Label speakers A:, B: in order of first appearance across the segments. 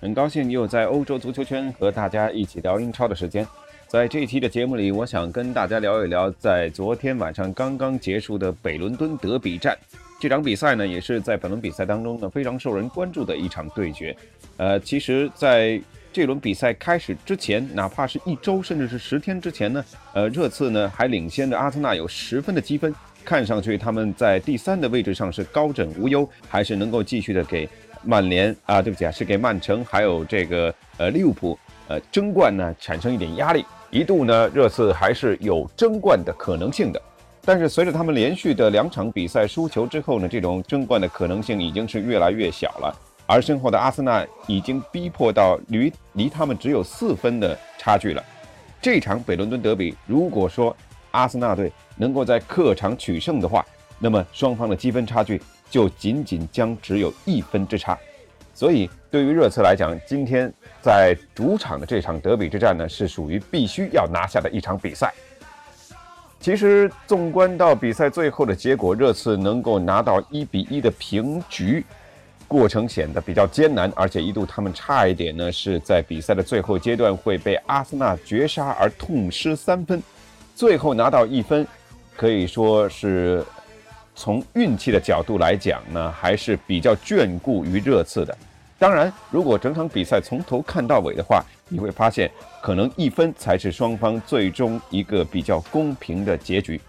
A: 很高兴又在欧洲足球圈和大家一起聊英超的时间，在这一期的节目里，我想跟大家聊一聊在昨天晚上刚刚结束的北伦敦德比战。这场比赛呢，也是在本轮比赛当中呢非常受人关注的一场对决。呃，其实在这轮比赛开始之前，哪怕是一周甚至是十天之前呢，呃，热刺呢还领先着阿森纳有十分的积分，看上去他们在第三的位置上是高枕无忧，还是能够继续的给。曼联啊，对不起啊，是给曼城还有这个呃利物浦呃争冠呢产生一点压力，一度呢热刺还是有争冠的可能性的，但是随着他们连续的两场比赛输球之后呢，这种争冠的可能性已经是越来越小了，而身后的阿森纳已经逼迫到离离他们只有四分的差距了。这场北伦敦德比，如果说阿森纳队能够在客场取胜的话，那么双方的积分差距。就仅仅将只有一分之差，所以对于热刺来讲，今天在主场的这场德比之战呢，是属于必须要拿下的一场比赛。其实，纵观到比赛最后的结果，热刺能够拿到一比一的平局，过程显得比较艰难，而且一度他们差一点呢，是在比赛的最后阶段会被阿森纳绝杀而痛失三分，最后拿到一分，可以说是。从运气的角度来讲呢，还是比较眷顾于热刺的。当然，如果整场比赛从头看到尾的话，你会发现，可能一分才是双方最终一个比较公平的结局。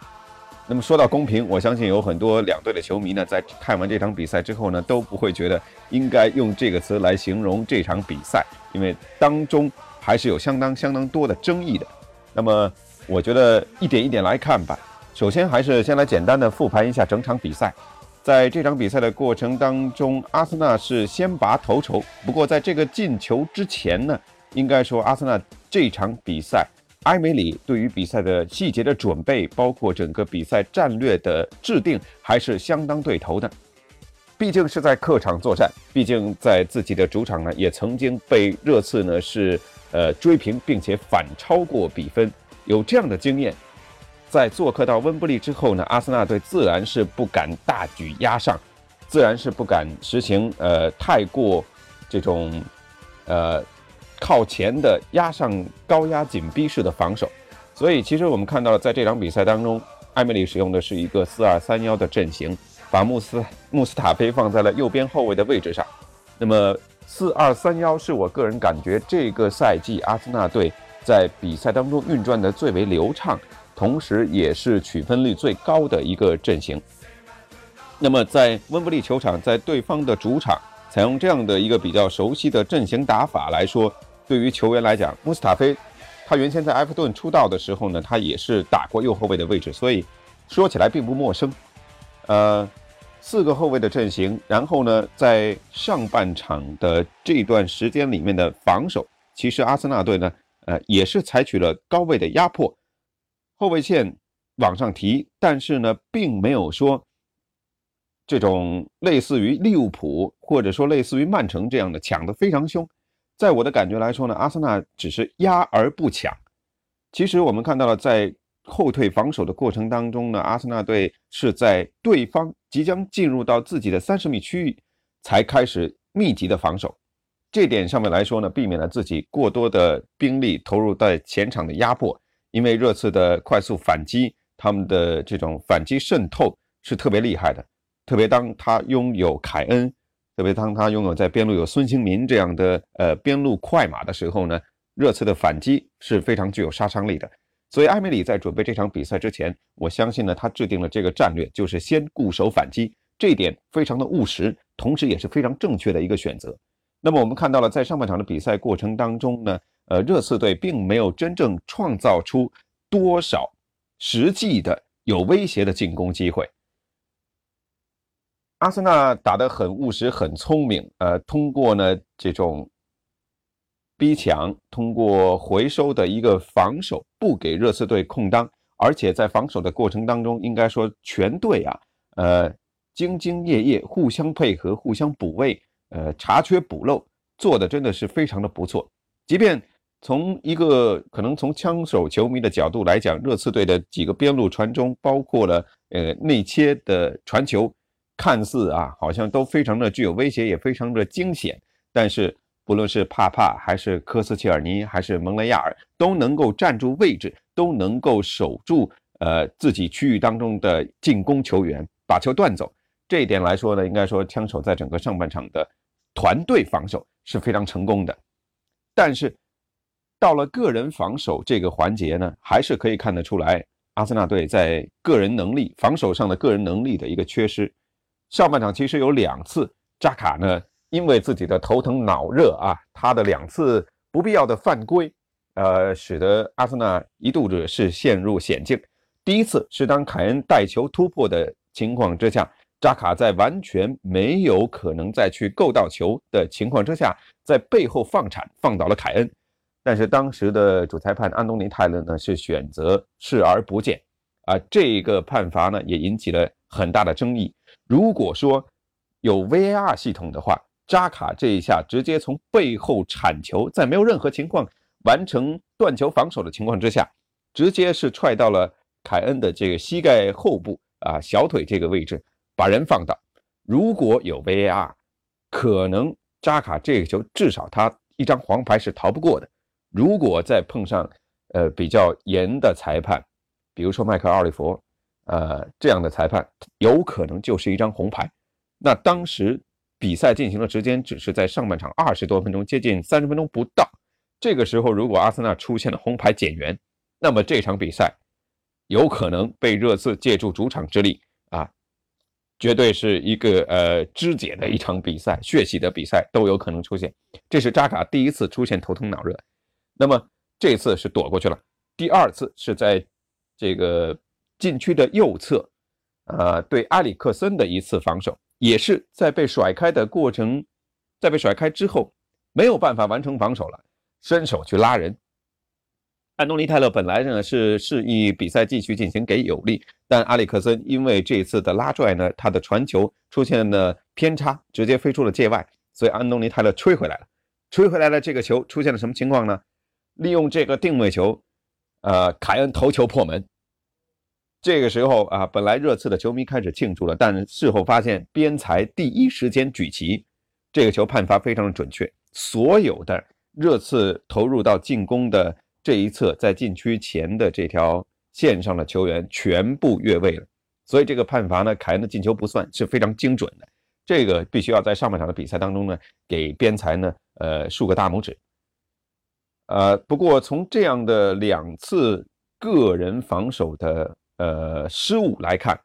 A: 那么说到公平，我相信有很多两队的球迷呢，在看完这场比赛之后呢，都不会觉得应该用这个词来形容这场比赛，因为当中还是有相当相当多的争议的。那么，我觉得一点一点来看吧。首先，还是先来简单的复盘一下整场比赛。在这场比赛的过程当中，阿森纳是先拔头筹。不过，在这个进球之前呢，应该说阿森纳这场比赛，埃梅里对于比赛的细节的准备，包括整个比赛战略的制定，还是相当对头的。毕竟是在客场作战，毕竟在自己的主场呢，也曾经被热刺呢是呃追平，并且反超过比分，有这样的经验。在做客到温布利之后呢，阿森纳队自然是不敢大举压上，自然是不敢实行呃太过这种呃靠前的压上高压紧逼式的防守。所以其实我们看到了，在这场比赛当中，艾米丽使用的是一个四二三幺的阵型，把穆斯穆斯塔菲放在了右边后卫的位置上。那么四二三幺是我个人感觉这个赛季阿森纳队在比赛当中运转的最为流畅。同时，也是取分率最高的一个阵型。那么，在温布利球场，在对方的主场，采用这样的一个比较熟悉的阵型打法来说，对于球员来讲，穆斯塔菲，他原先在埃弗顿出道的时候呢，他也是打过右后卫的位置，所以说起来并不陌生。呃，四个后卫的阵型，然后呢，在上半场的这段时间里面的防守，其实阿森纳队呢，呃，也是采取了高位的压迫。后卫线往上提，但是呢，并没有说这种类似于利物浦或者说类似于曼城这样的抢得非常凶。在我的感觉来说呢，阿森纳只是压而不抢。其实我们看到了，在后退防守的过程当中呢，阿森纳队是在对方即将进入到自己的三十米区域才开始密集的防守。这点上面来说呢，避免了自己过多的兵力投入在前场的压迫。因为热刺的快速反击，他们的这种反击渗透是特别厉害的。特别当他拥有凯恩，特别当他拥有在边路有孙兴民这样的呃边路快马的时候呢，热刺的反击是非常具有杀伤力的。所以埃梅里在准备这场比赛之前，我相信呢，他制定了这个战略，就是先固守反击，这一点非常的务实，同时也是非常正确的一个选择。那么我们看到了在上半场的比赛过程当中呢。呃，热刺队并没有真正创造出多少实际的有威胁的进攻机会。阿森纳打得很务实、很聪明，呃，通过呢这种逼抢，通过回收的一个防守，不给热刺队空当，而且在防守的过程当中，应该说全队啊，呃，兢兢业业，互相配合，互相补位，呃，查缺补漏，做的真的是非常的不错。即便从一个可能从枪手球迷的角度来讲，热刺队的几个边路传中，包括了呃内切的传球。看似啊，好像都非常的具有威胁，也非常的惊险。但是不论是帕帕，还是科斯切尔尼，还是蒙雷亚尔，都能够站住位置，都能够守住呃自己区域当中的进攻球员，把球断走。这一点来说呢，应该说枪手在整个上半场的团队防守是非常成功的。但是到了个人防守这个环节呢，还是可以看得出来，阿森纳队在个人能力防守上的个人能力的一个缺失。上半场其实有两次，扎卡呢因为自己的头疼脑热啊，他的两次不必要的犯规，呃，使得阿森纳一度的是陷入险境。第一次是当凯恩带球突破的情况之下，扎卡在完全没有可能再去够到球的情况之下，在背后放铲放倒了凯恩。但是当时的主裁判安东尼泰勒呢是选择视而不见，啊，这个判罚呢也引起了很大的争议。如果说有 VAR 系统的话，扎卡这一下直接从背后铲球，在没有任何情况完成断球防守的情况之下，直接是踹到了凯恩的这个膝盖后部啊小腿这个位置，把人放倒。如果有 VAR，可能扎卡这个球至少他一张黄牌是逃不过的。如果再碰上呃比较严的裁判，比如说迈克·奥利弗。呃，这样的裁判有可能就是一张红牌。那当时比赛进行的时间只是在上半场二十多分钟，接近三十分钟不到。这个时候，如果阿森纳出现了红牌减员，那么这场比赛有可能被热刺借助主场之力啊，绝对是一个呃肢解的一场比赛，血洗的比赛都有可能出现。这是扎卡第一次出现头疼脑热，那么这次是躲过去了。第二次是在这个。禁区的右侧，呃，对阿里克森的一次防守，也是在被甩开的过程，在被甩开之后，没有办法完成防守了，伸手去拉人。安东尼泰勒本来呢是示意比赛继续进行给有利，但阿里克森因为这次的拉拽呢，他的传球出现了偏差，直接飞出了界外，所以安东尼泰勒吹回来了。吹回来了这个球出现了什么情况呢？利用这个定位球，呃，凯恩头球破门。这个时候啊，本来热刺的球迷开始庆祝了，但事后发现边裁第一时间举旗，这个球判罚非常的准确，所有的热刺投入到进攻的这一侧，在禁区前的这条线上的球员全部越位了，所以这个判罚呢，凯恩的进球不算是非常精准的，这个必须要在上半场的比赛当中呢，给边裁呢，呃，竖个大拇指。呃，不过从这样的两次个人防守的。呃，失误来看，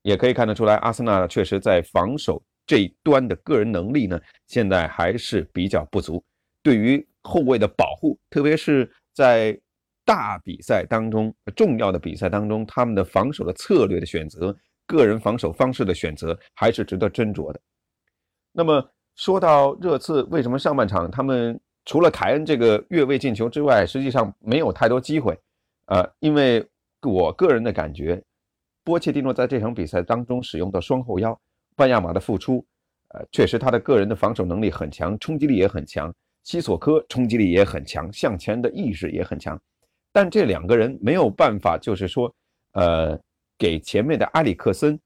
A: 也可以看得出来，阿森纳确实在防守这一端的个人能力呢，现在还是比较不足。对于后卫的保护，特别是在大比赛当中、重要的比赛当中，他们的防守的策略的选择、个人防守方式的选择，还是值得斟酌的。那么说到热刺，为什么上半场他们除了凯恩这个越位进球之外，实际上没有太多机会？呃，因为。我个人的感觉，波切蒂诺在这场比赛当中使用的双后腰，班亚马的付出，呃，确实他的个人的防守能力很强，冲击力也很强。西索科冲击力也很强，向前的意识也很强。但这两个人没有办法，就是说，呃，给前面的埃里克森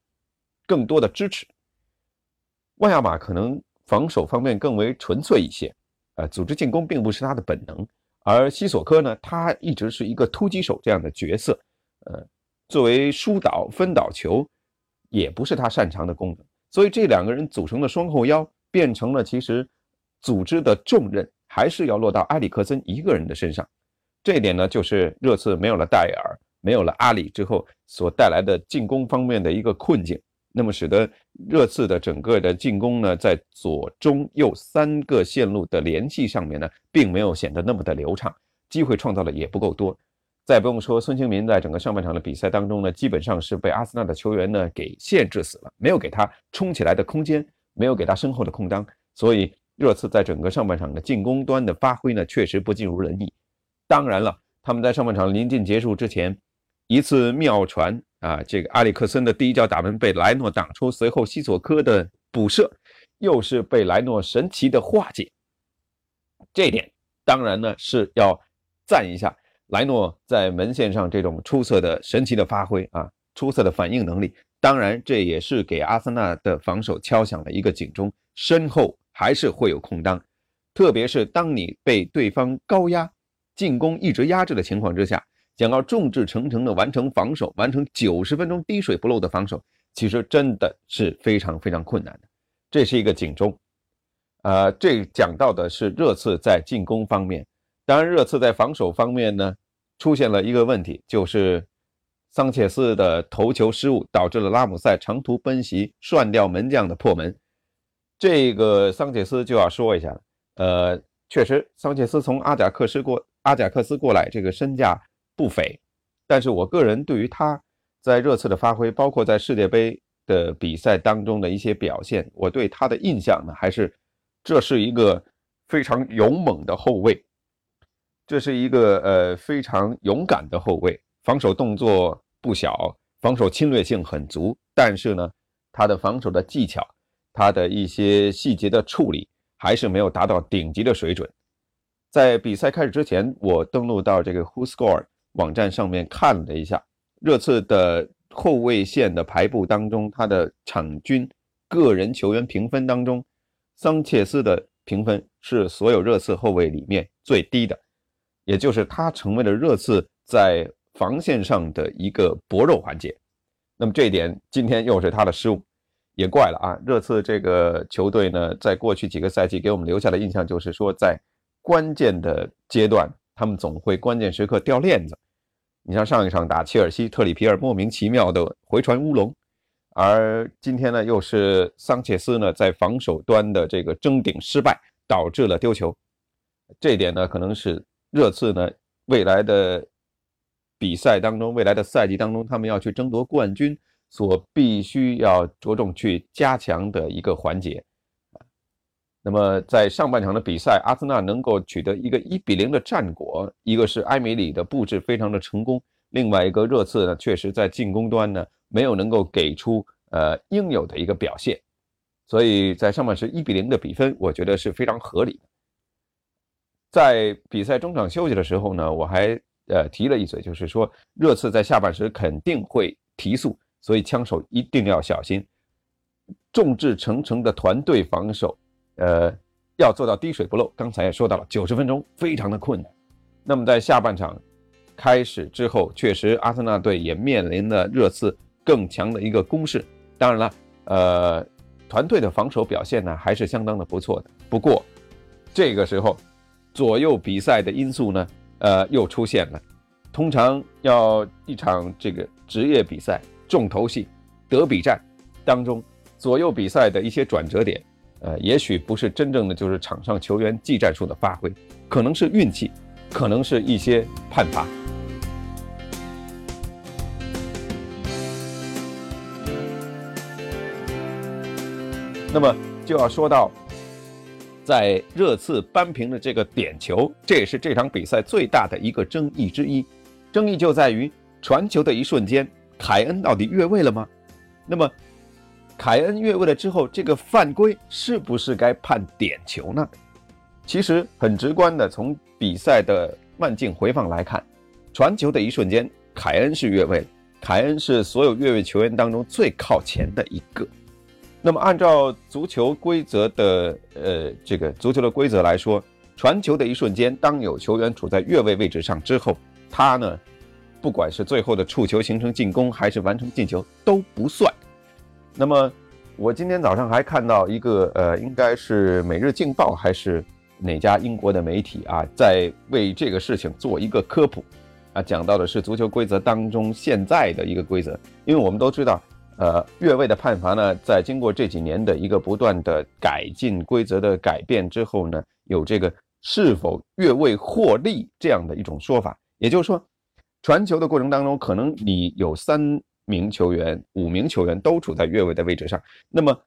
A: 更多的支持。万亚马可能防守方面更为纯粹一些，呃，组织进攻并不是他的本能。而西索科呢，他一直是一个突击手这样的角色。呃，作为疏导分导球，也不是他擅长的功能，所以这两个人组成的双后腰变成了其实组织的重任还是要落到埃里克森一个人的身上。这一点呢，就是热刺没有了戴尔，没有了阿里之后所带来的进攻方面的一个困境，那么使得热刺的整个的进攻呢，在左中右三个线路的联系上面呢，并没有显得那么的流畅，机会创造的也不够多。再不用说孙兴民在整个上半场的比赛当中呢，基本上是被阿森纳的球员呢给限制死了，没有给他冲起来的空间，没有给他身后的空当，所以热刺在整个上半场的进攻端的发挥呢，确实不尽如人意。当然了，他们在上半场临近结束之前，一次妙传啊，这个阿里克森的第一脚打门被莱诺挡出，随后西索科的补射又是被莱诺神奇的化解，这一点当然呢是要赞一下。莱诺在门线上这种出色的、神奇的发挥啊，出色的反应能力，当然这也是给阿森纳的防守敲响了一个警钟，身后还是会有空当，特别是当你被对方高压进攻一直压制的情况之下，想要众志成城的完成防守，完成九十分钟滴水不漏的防守，其实真的是非常非常困难的，这是一个警钟。呃，这讲到的是热刺在进攻方面。当然，热刺在防守方面呢，出现了一个问题，就是桑切斯的头球失误，导致了拉姆塞长途奔袭涮掉门将的破门。这个桑切斯就要说一下了，呃，确实，桑切斯从阿贾克斯过阿贾克斯过来，这个身价不菲。但是我个人对于他在热刺的发挥，包括在世界杯的比赛当中的一些表现，我对他的印象呢，还是这是一个非常勇猛的后卫。这是一个呃非常勇敢的后卫，防守动作不小，防守侵略性很足。但是呢，他的防守的技巧，他的一些细节的处理，还是没有达到顶级的水准。在比赛开始之前，我登录到这个 WhoScore 网站上面看了一下热刺的后卫线的排布当中，他的场均个人球员评分当中，桑切斯的评分是所有热刺后卫里面最低的。也就是他成为了热刺在防线上的一个薄弱环节，那么这一点今天又是他的失误，也怪了啊！热刺这个球队呢，在过去几个赛季给我们留下的印象就是说，在关键的阶段，他们总会关键时刻掉链子。你像上一场打切尔西，特里皮尔莫名其妙的回传乌龙，而今天呢，又是桑切斯呢在防守端的这个争顶失败，导致了丢球。这一点呢，可能是。热刺呢，未来的比赛当中，未来的赛季当中，他们要去争夺冠军，所必须要着重去加强的一个环节。那么在上半场的比赛，阿森纳能够取得一个一比零的战果，一个是埃梅里的布置非常的成功，另外一个热刺呢，确实在进攻端呢没有能够给出呃应有的一个表现，所以在上半时一比零的比分，我觉得是非常合理的。在比赛中场休息的时候呢，我还呃提了一嘴，就是说热刺在下半时肯定会提速，所以枪手一定要小心，众志成城的团队防守，呃，要做到滴水不漏。刚才也说到了，九十分钟非常的困难。那么在下半场开始之后，确实阿森纳队也面临了热刺更强的一个攻势。当然了，呃，团队的防守表现呢还是相当的不错的。不过这个时候。左右比赛的因素呢，呃，又出现了。通常要一场这个职业比赛重头戏、德比战当中，左右比赛的一些转折点，呃，也许不是真正的就是场上球员技战术的发挥，可能是运气，可能是一些判罚。那么就要说到。在热刺扳平的这个点球，这也是这场比赛最大的一个争议之一。争议就在于传球的一瞬间，凯恩到底越位了吗？那么，凯恩越位了之后，这个犯规是不是该判点球呢？其实很直观的，从比赛的慢镜回放来看，传球的一瞬间，凯恩是越位。凯恩是所有越位球员当中最靠前的一个。那么，按照足球规则的呃这个足球的规则来说，传球的一瞬间，当有球员处在越位位置上之后，他呢，不管是最后的触球形成进攻，还是完成进球都不算。那么，我今天早上还看到一个呃，应该是《每日镜报》还是哪家英国的媒体啊，在为这个事情做一个科普啊，讲到的是足球规则当中现在的一个规则，因为我们都知道。呃，越位的判罚呢，在经过这几年的一个不断的改进规则的改变之后呢，有这个是否越位获利这样的一种说法。也就是说，传球的过程当中，可能你有三名球员、五名球员都处在越位的位置上，那么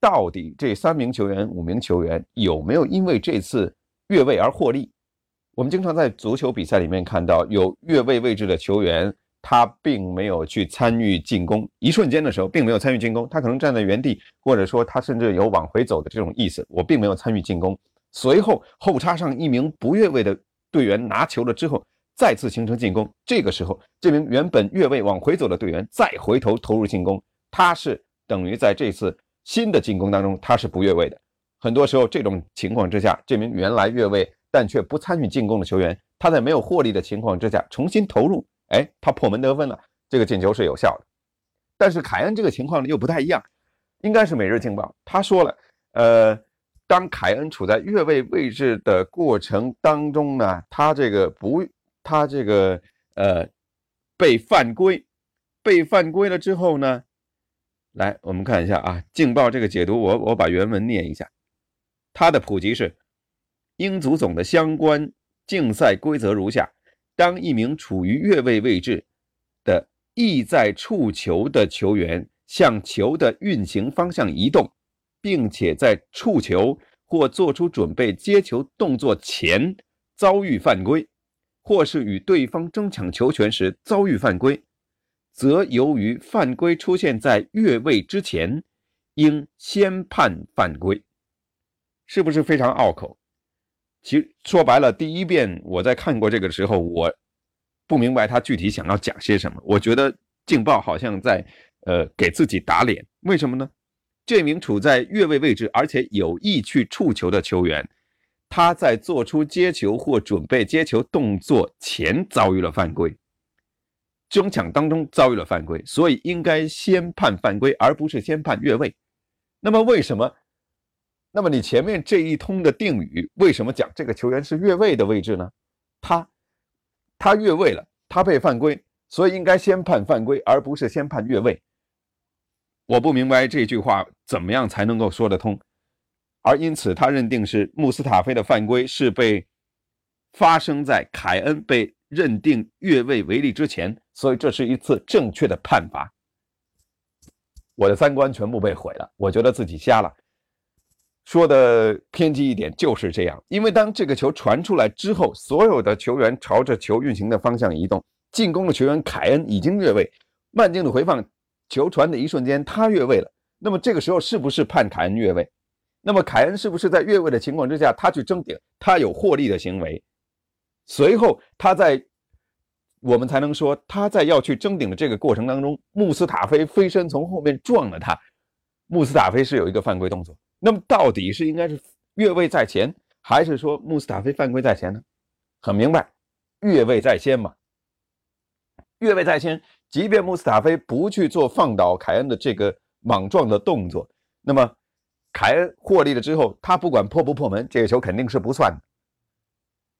A: 到底这三名球员、五名球员有没有因为这次越位而获利？我们经常在足球比赛里面看到有越位位置的球员，他并没有去参与进攻，一瞬间的时候并没有参与进攻，他可能站在原地，或者说他甚至有往回走的这种意思，我并没有参与进攻。随后后插上一名不越位的队员拿球了之后，再次形成进攻，这个时候这名原本越位往回走的队员再回头投入进攻，他是等于在这次新的进攻当中他是不越位的。很多时候这种情况之下，这名原来越位。但却不参与进攻的球员，他在没有获利的情况之下重新投入，哎，他破门得分了，这个进球是有效的。但是凯恩这个情况呢又不太一样，应该是《每日镜报》他说了，呃，当凯恩处在越位位置的过程当中呢，他这个不，他这个呃被犯规，被犯规了之后呢，来我们看一下啊，《镜报》这个解读，我我把原文念一下，它的普及是。英足总的相关竞赛规则如下：当一名处于越位位置的意在触球的球员向球的运行方向移动，并且在触球或做出准备接球动作前遭遇犯规，或是与对方争抢球权时遭遇犯规，则由于犯规出现在越位之前，应先判犯规。是不是非常拗口？其实说白了，第一遍我在看过这个时候，我不明白他具体想要讲些什么。我觉得《劲报》好像在呃给自己打脸。为什么呢？这名处在越位位置而且有意去触球的球员，他在做出接球或准备接球动作前遭遇了犯规，争抢当中遭遇了犯规，所以应该先判犯规，而不是先判越位。那么为什么？那么你前面这一通的定语，为什么讲这个球员是越位的位置呢？他他越位了，他被犯规，所以应该先判犯规，而不是先判越位。我不明白这句话怎么样才能够说得通，而因此他认定是穆斯塔菲的犯规是被发生在凯恩被认定越位违例之前，所以这是一次正确的判罚。我的三观全部被毁了，我觉得自己瞎了。说的偏激一点就是这样，因为当这个球传出来之后，所有的球员朝着球运行的方向移动，进攻的球员凯恩已经越位，慢镜的回放，球传的一瞬间他越位了。那么这个时候是不是判凯恩越位？那么凯恩是不是在越位的情况之下，他去争顶，他有获利的行为？随后他在我们才能说他在要去争顶的这个过程当中，穆斯塔菲飞身从后面撞了他，穆斯塔菲是有一个犯规动作。那么到底是应该是越位在前，还是说穆斯塔菲犯规在前呢？很明白，越位在先嘛。越位在先，即便穆斯塔菲不去做放倒凯恩的这个莽撞的动作，那么凯恩获利了之后，他不管破不破门，这个球肯定是不算的，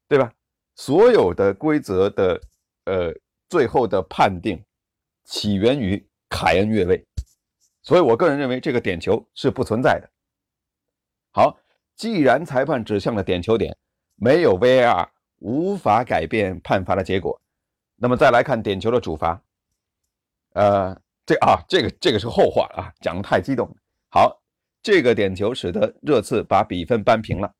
A: 对吧？所有的规则的呃最后的判定起源于凯恩越位，所以我个人认为这个点球是不存在的。好，既然裁判指向了点球点，没有 VAR 无法改变判罚的结果。那么再来看点球的主罚，呃，这啊，这个这个是后话啊，讲的太激动。好，这个点球使得热刺把比分扳平了。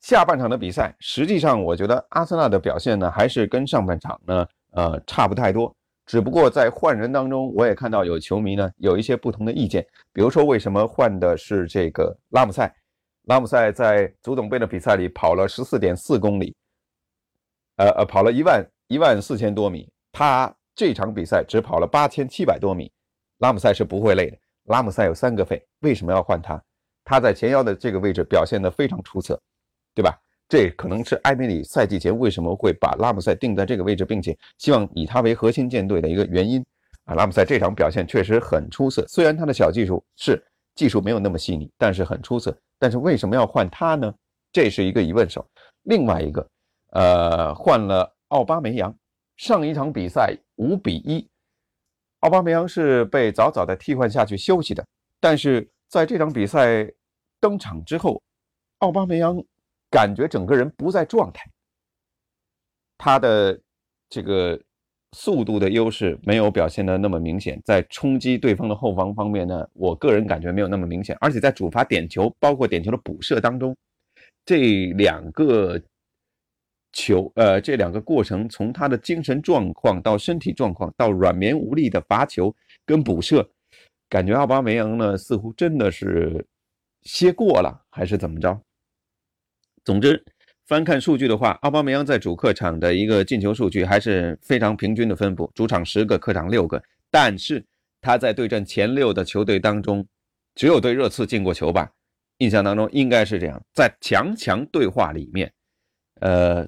A: 下半场的比赛，实际上我觉得阿森纳的表现呢，还是跟上半场呢，呃，差不太多。只不过在换人当中，我也看到有球迷呢有一些不同的意见，比如说为什么换的是这个拉姆塞？拉姆塞在足总杯的比赛里跑了十四点四公里，呃呃，跑了一万一万四千多米。他这场比赛只跑了八千七百多米。拉姆塞是不会累的。拉姆塞有三个肺，为什么要换他？他在前腰的这个位置表现得非常出色，对吧？这可能是埃梅里赛季前为什么会把拉姆塞定在这个位置，并且希望以他为核心舰队的一个原因啊。拉姆塞这场表现确实很出色，虽然他的小技术是技术没有那么细腻，但是很出色。但是为什么要换他呢？这是一个疑问手。另外一个，呃，换了奥巴梅扬。上一场比赛五比一，奥巴梅扬是被早早的替换下去休息的。但是在这场比赛登场之后，奥巴梅扬感觉整个人不在状态，他的这个速度的优势没有表现的那么明显，在冲击对方的后防方面呢，我个人感觉没有那么明显，而且在主罚点球，包括点球的补射当中，这两个球，呃，这两个过程，从他的精神状况到身体状况，到软绵无力的罚球跟补射，感觉奥巴梅扬呢似乎真的是歇过了，还是怎么着？总之。翻看数据的话，奥巴梅扬在主客场的一个进球数据还是非常平均的分布，主场十个，客场六个。但是他在对阵前六的球队当中，只有对热刺进过球吧？印象当中应该是这样。在强强对话里面，呃，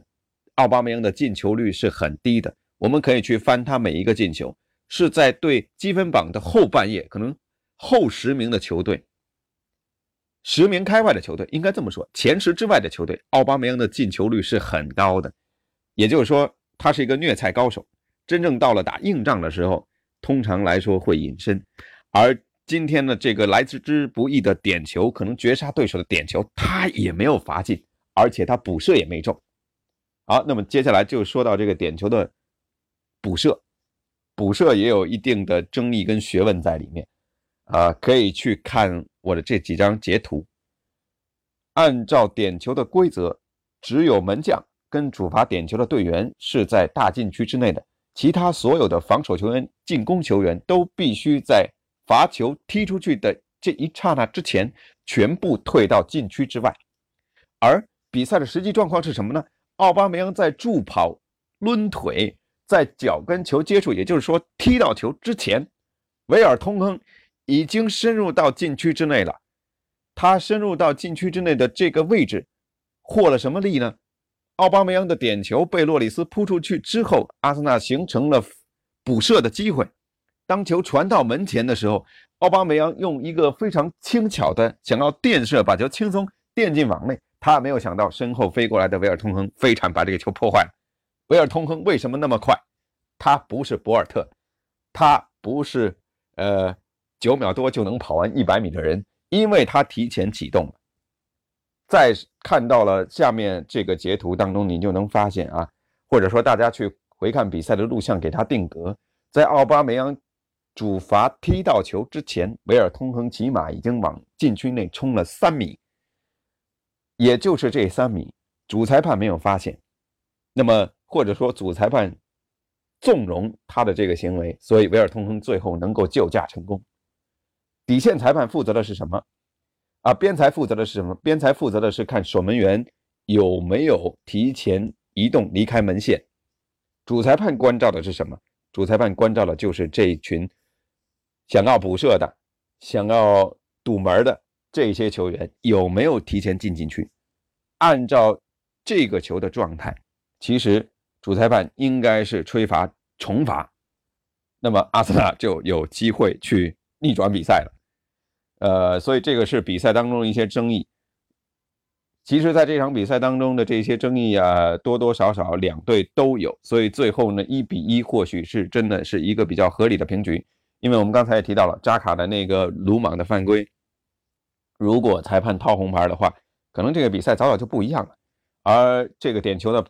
A: 奥巴梅扬的进球率是很低的。我们可以去翻他每一个进球，是在对积分榜的后半夜，可能后十名的球队。十名开外的球队应该这么说，前十之外的球队，奥巴梅扬的进球率是很高的，也就是说他是一个虐菜高手。真正到了打硬仗的时候，通常来说会隐身。而今天的这个来之之不易的点球，可能绝杀对手的点球，他也没有罚进，而且他补射也没中。好，那么接下来就说到这个点球的补射，补射也有一定的争议跟学问在里面。啊，可以去看我的这几张截图。按照点球的规则，只有门将跟主罚点球的队员是在大禁区之内的，其他所有的防守球员、进攻球员都必须在罚球踢出去的这一刹那之前，全部退到禁区之外。而比赛的实际状况是什么呢？奥巴梅扬在助跑、抡腿，在脚跟球接触，也就是说踢到球之前，维尔通亨。已经深入到禁区之内了，他深入到禁区之内的这个位置，获了什么利呢？奥巴梅扬的点球被洛里斯扑出去之后，阿森纳形成了补射的机会。当球传到门前的时候，奥巴梅扬用一个非常轻巧的想要垫射，把球轻松垫进网内。他没有想到身后飞过来的维尔通亨飞铲把这个球破坏了。维尔通亨为什么那么快？他不是博尔特，他不是呃。九秒多就能跑完一百米的人，因为他提前启动了。在看到了下面这个截图当中，你就能发现啊，或者说大家去回看比赛的录像，给他定格，在奥巴梅扬主罚踢到球之前，维尔通亨起码已经往禁区内冲了三米，也就是这三米，主裁判没有发现，那么或者说主裁判纵容他的这个行为，所以维尔通亨最后能够救驾成功。底线裁判负责的是什么？啊，边裁负责的是什么？边裁负责的是看守门员有没有提前移动离开门线。主裁判关照的是什么？主裁判关照的就是这一群想要补射的、想要堵门的这些球员有没有提前进禁区。按照这个球的状态，其实主裁判应该是吹罚重罚，那么阿森纳就有机会去。逆转比赛了，呃，所以这个是比赛当中的一些争议。其实，在这场比赛当中的这些争议啊，多多少少两队都有，所以最后呢，一比一或许是真的是一个比较合理的平局。因为我们刚才也提到了扎卡的那个鲁莽的犯规，如果裁判掏红牌的话，可能这个比赛早早就不一样了。而这个点球的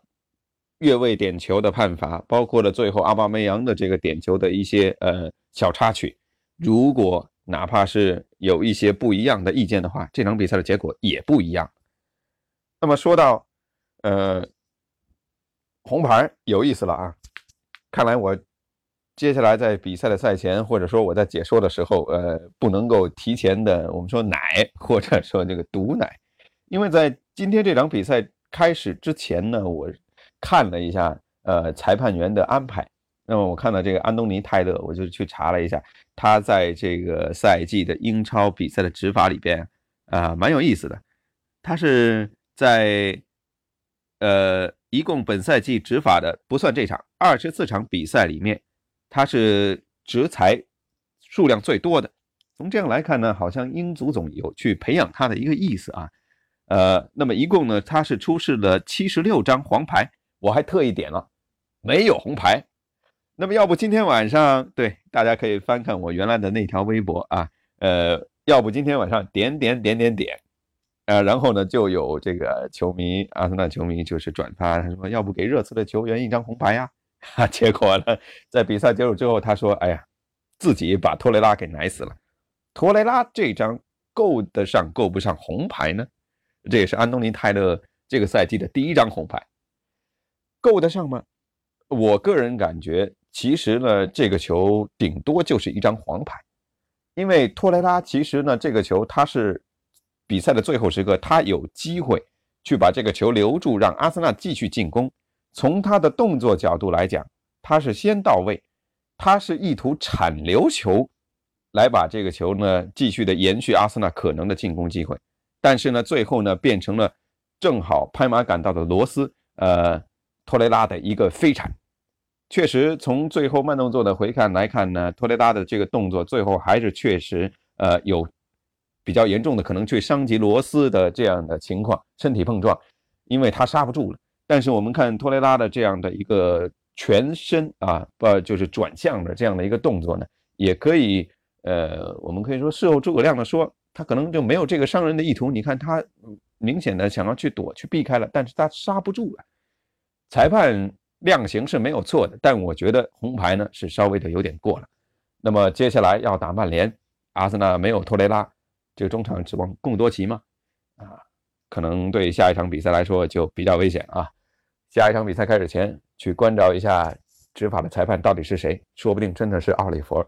A: 越位点球的判罚，包括了最后阿巴梅扬的这个点球的一些呃小插曲。如果哪怕是有一些不一样的意见的话，这场比赛的结果也不一样。那么说到，呃，红牌有意思了啊！看来我接下来在比赛的赛前，或者说我在解说的时候，呃，不能够提前的我们说奶，或者说这个毒奶，因为在今天这场比赛开始之前呢，我看了一下呃裁判员的安排。那么我看到这个安东尼泰勒，我就去查了一下，他在这个赛季的英超比赛的执法里边啊，蛮有意思的。他是在呃，一共本赛季执法的不算这场二十四场比赛里面，他是执裁数量最多的。从这样来看呢，好像英足总有去培养他的一个意思啊。呃，那么一共呢，他是出示了七十六张黄牌，我还特意点了，没有红牌。那么，要不今天晚上对大家可以翻看我原来的那条微博啊，呃，要不今天晚上点点点点点，呃，然后呢就有这个球迷，阿森纳球迷就是转发，他说要不给热刺的球员一张红牌呀？哈，结果呢，在比赛结束之后，他说：“哎呀，自己把托雷拉给奶死了。托雷拉这张够得上够不上红牌呢？这也是安东尼泰勒这个赛季的第一张红牌，够得上吗？我个人感觉，其实呢，这个球顶多就是一张黄牌，因为托雷拉其实呢，这个球他是比赛的最后时刻，他有机会去把这个球留住，让阿森纳继续进攻。”从他的动作角度来讲，他是先到位，他是意图铲流球，来把这个球呢继续的延续阿森纳可能的进攻机会。但是呢，最后呢变成了正好拍马赶到的罗斯，呃，托雷拉的一个飞铲。确实，从最后慢动作的回看来看呢，托雷拉的这个动作最后还是确实呃有比较严重的可能去伤及罗斯的这样的情况，身体碰撞，因为他刹不住了。但是我们看托雷拉的这样的一个全身啊，不就是转向的这样的一个动作呢，也可以，呃，我们可以说事后诸葛亮的说，他可能就没有这个伤人的意图。你看他明显的想要去躲去避开了，但是他刹不住了。裁判量刑是没有错的，但我觉得红牌呢是稍微的有点过了。那么接下来要打曼联，阿森纳没有托雷拉，这个中场指望贡多齐吗？可能对下一场比赛来说就比较危险啊。下一场比赛开始前，去关照一下执法的裁判到底是谁，说不定真的是奥利弗。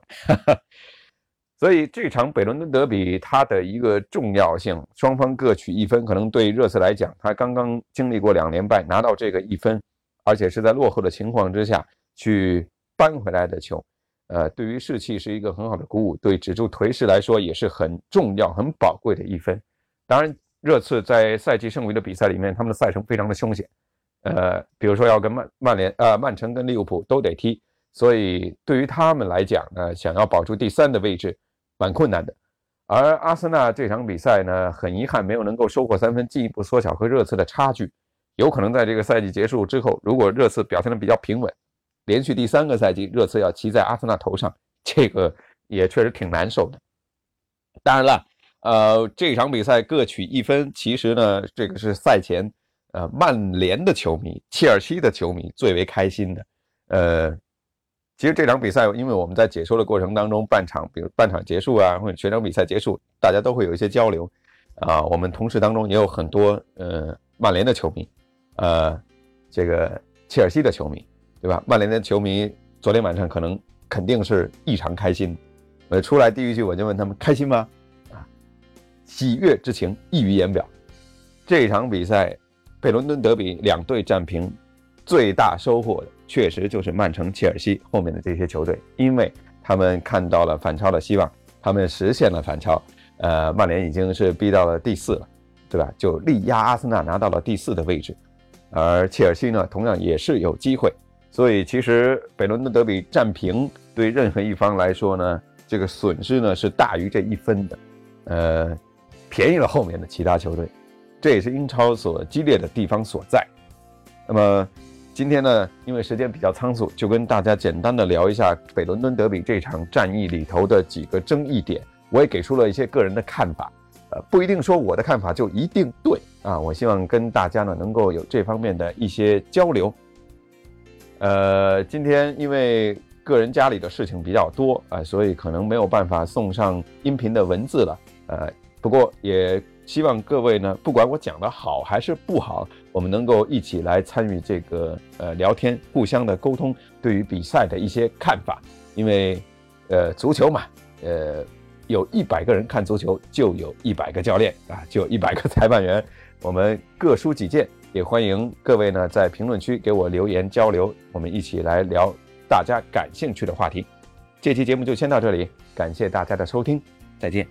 A: 所以这场北伦敦德比它的一个重要性，双方各取一分，可能对热刺来讲，他刚刚经历过两连败，拿到这个一分，而且是在落后的情况之下去扳回来的球，呃，对于士气是一个很好的鼓舞，对止住颓势来说也是很重要、很宝贵的一分。当然，热刺在赛季剩余的比赛里面，他们的赛程非常的凶险。呃，比如说要跟曼曼联、呃曼城跟利物浦都得踢，所以对于他们来讲呢，想要保住第三的位置，蛮困难的。而阿森纳这场比赛呢，很遗憾没有能够收获三分，进一步缩小和热刺的差距。有可能在这个赛季结束之后，如果热刺表现的比较平稳，连续第三个赛季热刺要骑在阿森纳头上，这个也确实挺难受的。当然了，呃，这场比赛各取一分，其实呢，这个是赛前。呃，曼联的球迷、切尔西的球迷最为开心的。呃，其实这场比赛，因为我们在解说的过程当中，半场，比如半场结束啊，或者全场比赛结束，大家都会有一些交流啊。我们同事当中也有很多呃曼联的球迷，呃，这个切尔西的球迷，对吧？曼联的球迷昨天晚上可能肯定是异常开心。呃，出来第一句我就问他们开心吗？喜悦之情溢于言表。这场比赛。北伦敦德比两队战平，最大收获的确实就是曼城、切尔西后面的这些球队，因为他们看到了反超的希望，他们实现了反超。呃，曼联已经是逼到了第四了，对吧？就力压阿森纳拿到了第四的位置，而切尔西呢，同样也是有机会。所以，其实北伦敦德比战平对任何一方来说呢，这个损失呢是大于这一分的，呃，便宜了后面的其他球队。这也是英超所激烈的地方所在。那么今天呢，因为时间比较仓促，就跟大家简单的聊一下北伦敦德比这场战役里头的几个争议点。我也给出了一些个人的看法，呃，不一定说我的看法就一定对啊。我希望跟大家呢能够有这方面的一些交流。呃，今天因为个人家里的事情比较多啊，所以可能没有办法送上音频的文字了。呃，不过也。希望各位呢，不管我讲的好还是不好，我们能够一起来参与这个呃聊天，互相的沟通，对于比赛的一些看法。因为，呃，足球嘛，呃，有一百个人看足球，就有一百个教练啊，就有一百个裁判员。我们各抒己见，也欢迎各位呢在评论区给我留言交流，我们一起来聊大家感兴趣的话题。这期节目就先到这里，感谢大家的收听，再见。